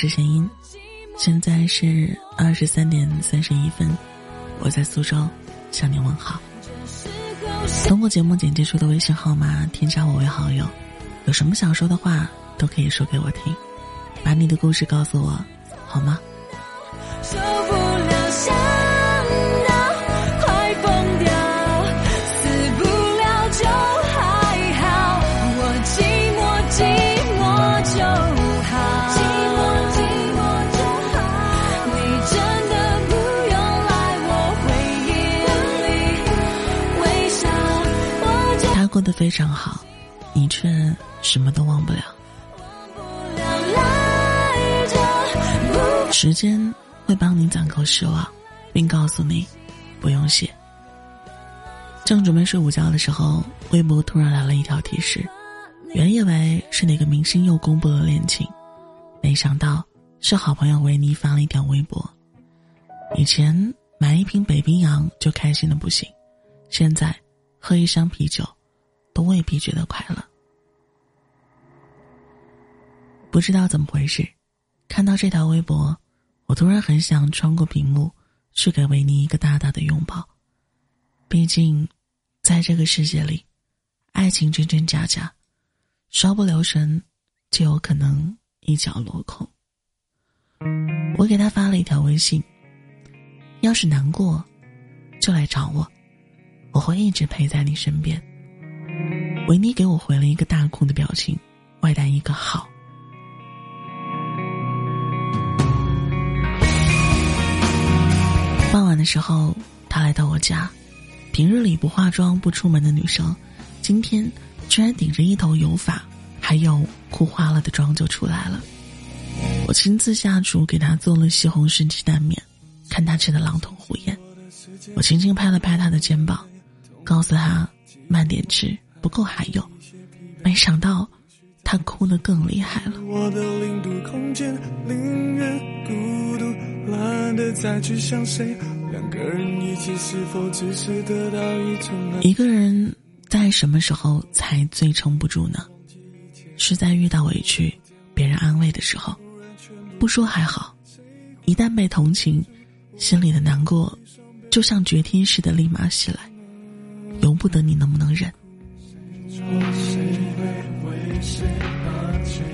是声音，现在是二十三点三十一分，我在苏州向你问好。通过节目简介处的微信号码添加我为好友，有什么想说的话都可以说给我听，把你的故事告诉我，好吗？非常好，你却什么都忘不了。时间会帮你攒够失望，并告诉你不用谢。正准备睡午觉的时候，微博突然来了一条提示，原以为是哪个明星又公布了恋情，没想到是好朋友维尼发了一条微博。以前买一瓶北冰洋就开心的不行，现在喝一箱啤酒。都未必觉得快乐。不知道怎么回事，看到这条微博，我突然很想穿过屏幕去给维尼一个大大的拥抱。毕竟，在这个世界里，爱情真真假假，稍不留神就有可能一脚落空。我给他发了一条微信：“要是难过，就来找我，我会一直陪在你身边。”维尼给我回了一个大哭的表情，外带一个好。傍晚的时候，他来到我家，平日里不化妆不出门的女生，今天居然顶着一头油发，还有哭花了的妆就出来了。我亲自下厨给她做了西红柿鸡蛋面，看她吃的狼吞虎咽。我轻轻拍了拍她的肩膀，告诉她慢点吃。不够还有，没想到他哭得更厉害了。一个人在什么时候才最撑不住呢？是在遇到委屈、别人安慰的时候。不说还好，一旦被同情，心里的难过就像决堤似的立马袭来，由不得你能不能忍。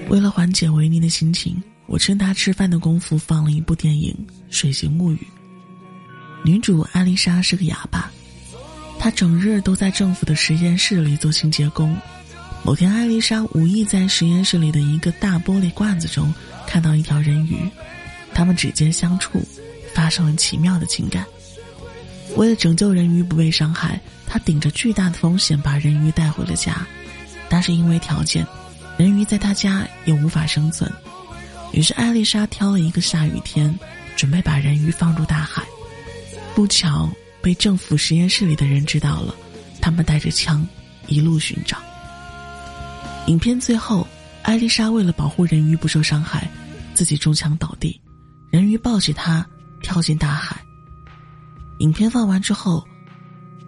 为了缓解维尼的心情，我趁他吃饭的功夫放了一部电影《水形物语》。女主艾丽莎是个哑巴，她整日都在政府的实验室里做清洁工。某天，艾丽莎无意在实验室里的一个大玻璃罐子中看到一条人鱼，他们指尖相触，发生了奇妙的情感。为了拯救人鱼不被伤害，他顶着巨大的风险把人鱼带回了家，但是因为条件，人鱼在他家也无法生存。于是艾丽莎挑了一个下雨天，准备把人鱼放入大海。不巧被政府实验室里的人知道了，他们带着枪一路寻找。影片最后，艾丽莎为了保护人鱼不受伤害，自己中枪倒地，人鱼抱起她跳进大海。影片放完之后，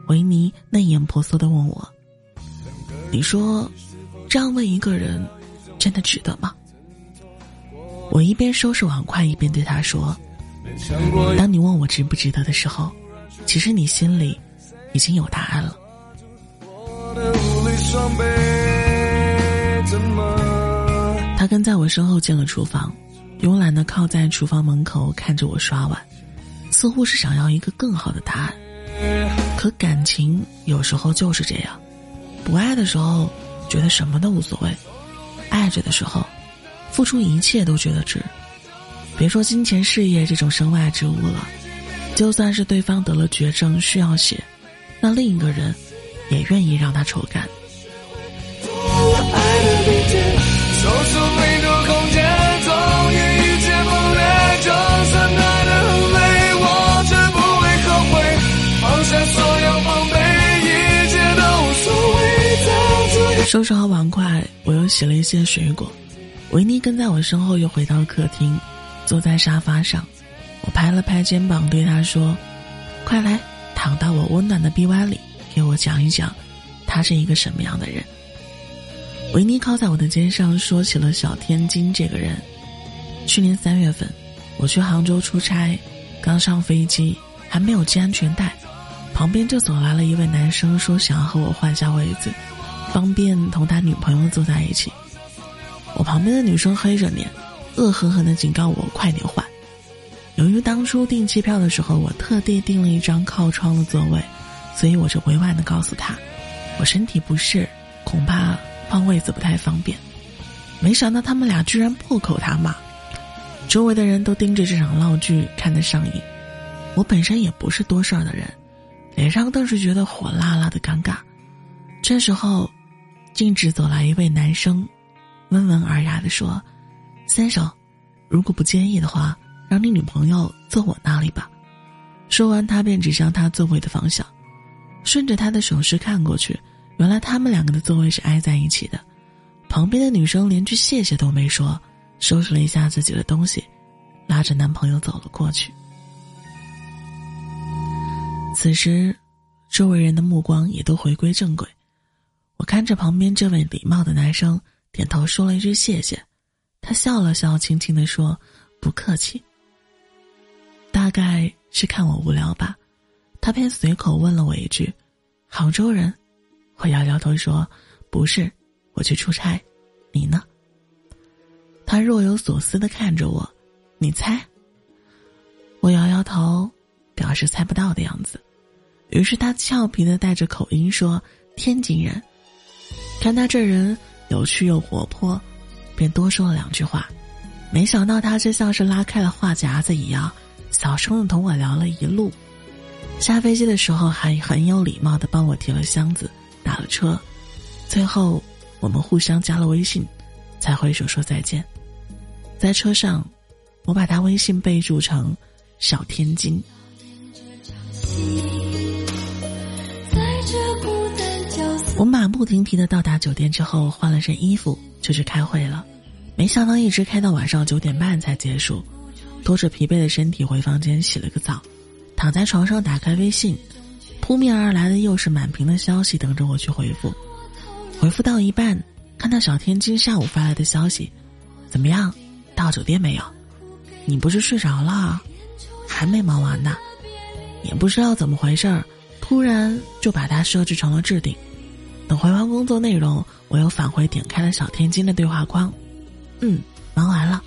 维尼泪眼婆娑的问我：“你说，这样问一个人，真的值得吗？”我一边收拾碗筷，一边对他说：“当你问我值不值得的时候，其实你心里已经有答案了。”他跟在我身后进了厨房，慵懒的靠在厨房门口看着我刷碗。似乎是想要一个更好的答案，可感情有时候就是这样，不爱的时候觉得什么都无所谓，爱着的时候，付出一切都觉得值。别说金钱事业这种身外之物了，就算是对方得了绝症需要血，那另一个人也愿意让他抽干。收拾好碗筷，我又洗了一些水果。维尼跟在我身后，又回到客厅，坐在沙发上。我拍了拍肩膀，对他说：“快来，躺到我温暖的臂弯里，给我讲一讲，他是一个什么样的人。”维尼靠在我的肩上，说起了小天津这个人。去年三月份，我去杭州出差，刚上飞机还没有系安全带，旁边就走来了一位男生，说想要和我换下位子，方便同他女朋友坐在一起。我旁边的女生黑着脸，恶狠狠地警告我快点换。由于当初订机票的时候，我特地订了一张靠窗的座位，所以我就委婉地告诉他，我身体不适，恐怕换位子不太方便。没想到他们俩居然破口大骂。周围的人都盯着这场闹剧看得上瘾，我本身也不是多事儿的人，脸上更是觉得火辣辣的尴尬。这时候，径直走来一位男生，温文尔雅地说：“先生，如果不介意的话，让你女朋友坐我那里吧。”说完，他便指向他座位的方向，顺着他的手势看过去，原来他们两个的座位是挨在一起的。旁边的女生连句谢谢都没说。收拾了一下自己的东西，拉着男朋友走了过去。此时，周围人的目光也都回归正轨。我看着旁边这位礼貌的男生，点头说了一句谢谢。他笑了笑，轻轻的说：“不客气。”大概是看我无聊吧，他便随口问了我一句：“杭州人？”我摇摇头说：“不是，我去出差。你呢？”他若有所思的看着我，你猜？我摇摇头，表示猜不到的样子。于是他俏皮的带着口音说：“天津人。”看他这人有趣又活泼，便多说了两句话。没想到他却像是拉开了话匣子一样，小声的同我聊了一路。下飞机的时候还很有礼貌的帮我提了箱子，打了车。最后我们互相加了微信，才挥手说再见。在车上，我把他微信备注成“小天津”。我马不停蹄的到达酒店之后，换了身衣服就去开会了。没想到一直开到晚上九点半才结束，拖着疲惫的身体回房间洗了个澡，躺在床上打开微信，扑面而来的又是满屏的消息等着我去回复。回复到一半，看到小天今下午发来的消息：“怎么样？”到酒店没有？你不是睡着了？还没忙完呢，也不知道怎么回事儿，突然就把它设置成了置顶。等回完工作内容，我又返回点开了小天津的对话框。嗯，忙完了。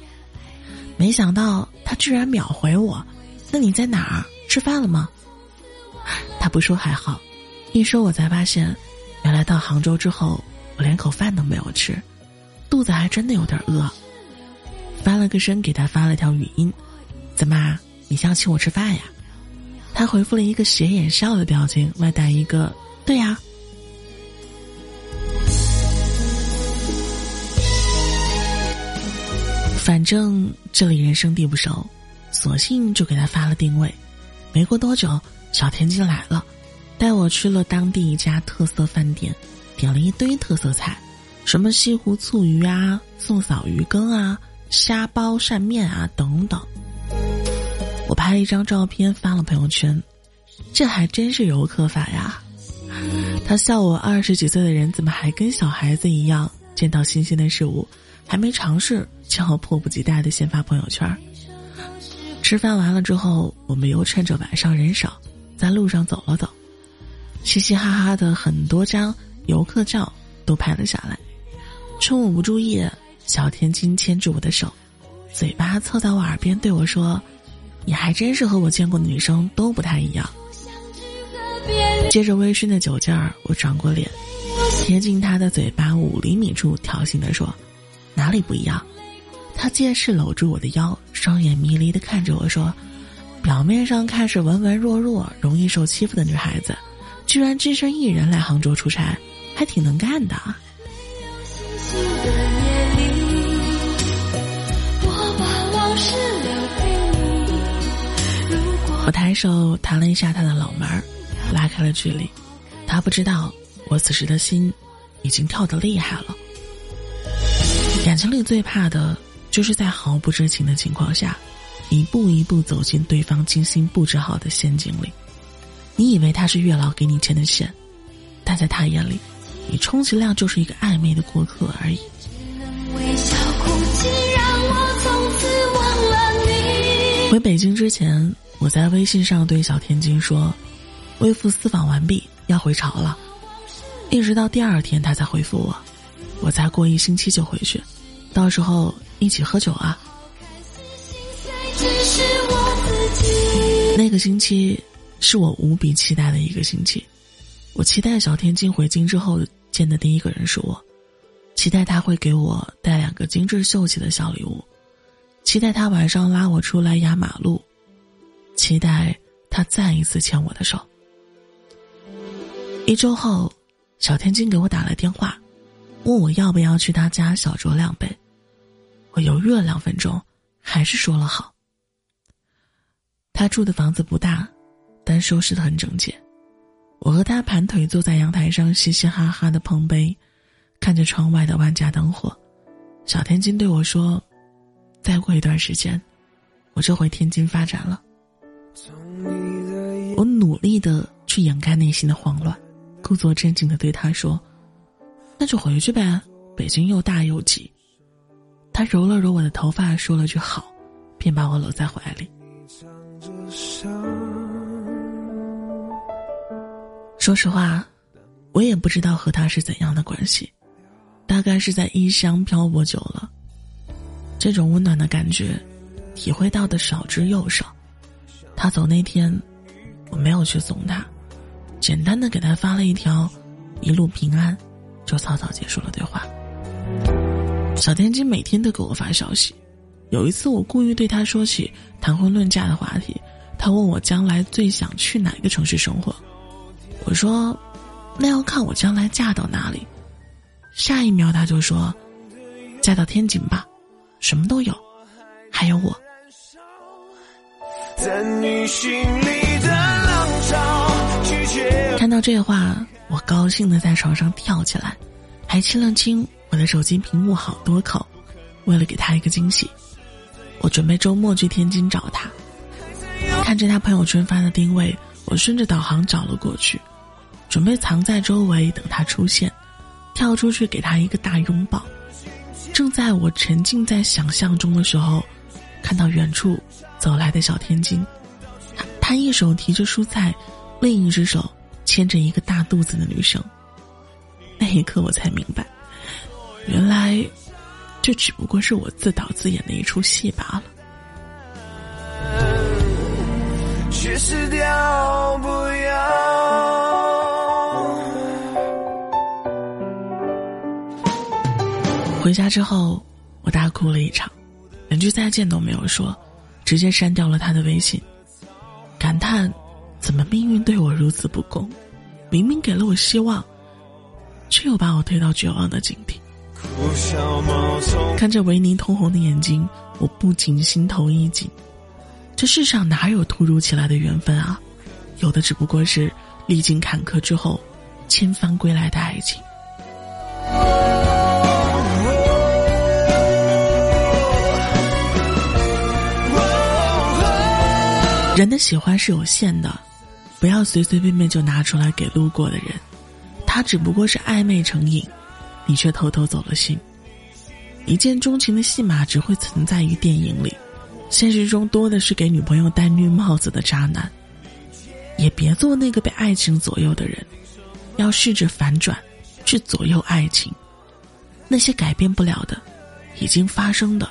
没想到他居然秒回我。那你在哪儿？吃饭了吗？他不说还好，一说我才发现，原来到杭州之后，我连口饭都没有吃，肚子还真的有点饿。翻了个身，给他发了条语音：“怎么，你想请我吃饭呀？”他回复了一个斜眼笑的表情，外带一个“对呀”。反正这里人生地不熟，索性就给他发了定位。没过多久，小天津来了，带我去了当地一家特色饭店，点了一堆特色菜，什么西湖醋鱼啊，宋嫂鱼羹啊。虾包扇面啊，等等。我拍了一张照片发了朋友圈，这还真是游客法呀！他笑我二十几岁的人怎么还跟小孩子一样，见到新鲜的事物还没尝试，就要迫不及待的先发朋友圈。吃饭完了之后，我们又趁着晚上人少，在路上走了走，嘻嘻哈哈的很多张游客照都拍了下来，趁我不注意。小天津牵住我的手，嘴巴凑到我耳边对我说：“你还真是和我见过的女生都不太一样。”接着微醺的酒劲儿，我转过脸，贴近他的嘴巴五厘米处，挑衅的说：“哪里不一样？”他借势搂住我的腰，双眼迷离的看着我说：“表面上看是文文弱弱、容易受欺负的女孩子，居然只身一人来杭州出差，还挺能干的。”我抬手弹了一下他的脑门儿，拉开了距离。他不知道，我此时的心已经跳得厉害了。情里最怕的就是在毫不知情的情况下，一步一步走进对方精心布置好的陷阱里。你以为他是月老给你牵的线，但在他眼里，你充其量就是一个暧昧的过客而已。回北京之前，我在微信上对小天津说：“微服私访完毕，要回朝了。”一直到第二天，他才回复我：“我再过一星期就回去，到时候一起喝酒啊。”那个星期是我无比期待的一个星期，我期待小天津回京之后见的第一个人是我，期待他会给我带两个精致秀气的小礼物。期待他晚上拉我出来压马路，期待他再一次牵我的手。一周后，小天津给我打了电话，问我要不要去他家小酌两杯。我犹豫了两分钟，还是说了好。他住的房子不大，但收拾的很整洁。我和他盘腿坐在阳台上，嘻嘻哈哈的碰杯，看着窗外的万家灯火。小天津对我说。再过一段时间，我就回天津发展了。我努力的去掩盖内心的慌乱，故作镇静的对他说：“那就回去呗，北京又大又挤。”他揉了揉我的头发，说了句“好”，便把我搂在怀里。说实话，我也不知道和他是怎样的关系，大概是在异乡漂泊久了。这种温暖的感觉，体会到的少之又少。他走那天，我没有去送他，简单的给他发了一条“一路平安”，就草草结束了对话。小天津每天都给我发消息，有一次我故意对他说起谈婚论嫁的话题，他问我将来最想去哪个城市生活，我说：“那要看我将来嫁到哪里。”下一秒他就说：“嫁到天津吧。”什么都有，还有我。看到这话，我高兴的在床上跳起来，还亲了亲我的手机屏幕好多口。为了给他一个惊喜，我准备周末去天津找他。看着他朋友圈发的定位，我顺着导航找了过去，准备藏在周围等他出现，跳出去给他一个大拥抱。正在我沉浸在想象中的时候，看到远处走来的小天津，他一手提着蔬菜，另一只手牵着一个大肚子的女生。那一刻我才明白，原来这只不过是我自导自演的一出戏罢了。却失掉不要。回家之后，我大哭了一场，连句再见都没有说，直接删掉了他的微信，感叹：怎么命运对我如此不公？明明给了我希望，却又把我推到绝望的境地。看着维尼通红的眼睛，我不禁心头一紧。这世上哪有突如其来的缘分啊？有的只不过是历经坎坷之后，千帆归来的爱情。人的喜欢是有限的，不要随随便便就拿出来给路过的人，他只不过是暧昧成瘾，你却偷偷走了心。一见钟情的戏码只会存在于电影里，现实中多的是给女朋友戴绿帽子的渣男。也别做那个被爱情左右的人，要试着反转，去左右爱情。那些改变不了的，已经发生的，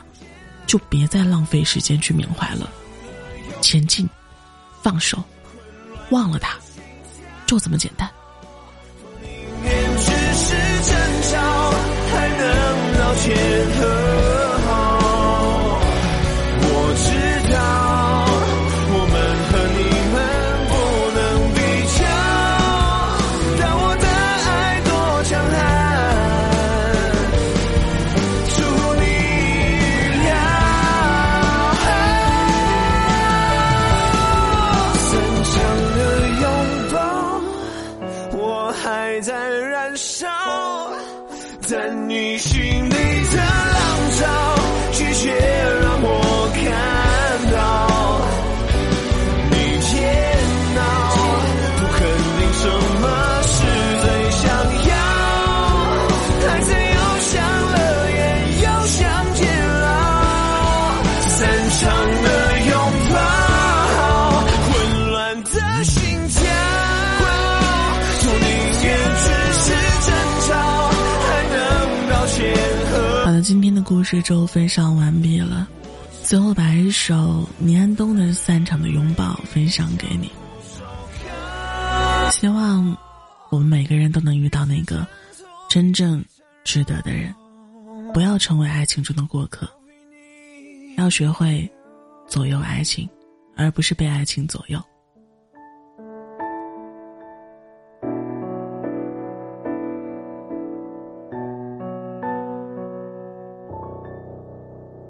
就别再浪费时间去缅怀了。前进。放手，忘了他，就这么简单。长的故事就分享完毕了，最后把一首倪安东的《散场的拥抱》分享给你。希望我们每个人都能遇到那个真正值得的人，不要成为爱情中的过客。要学会左右爱情，而不是被爱情左右。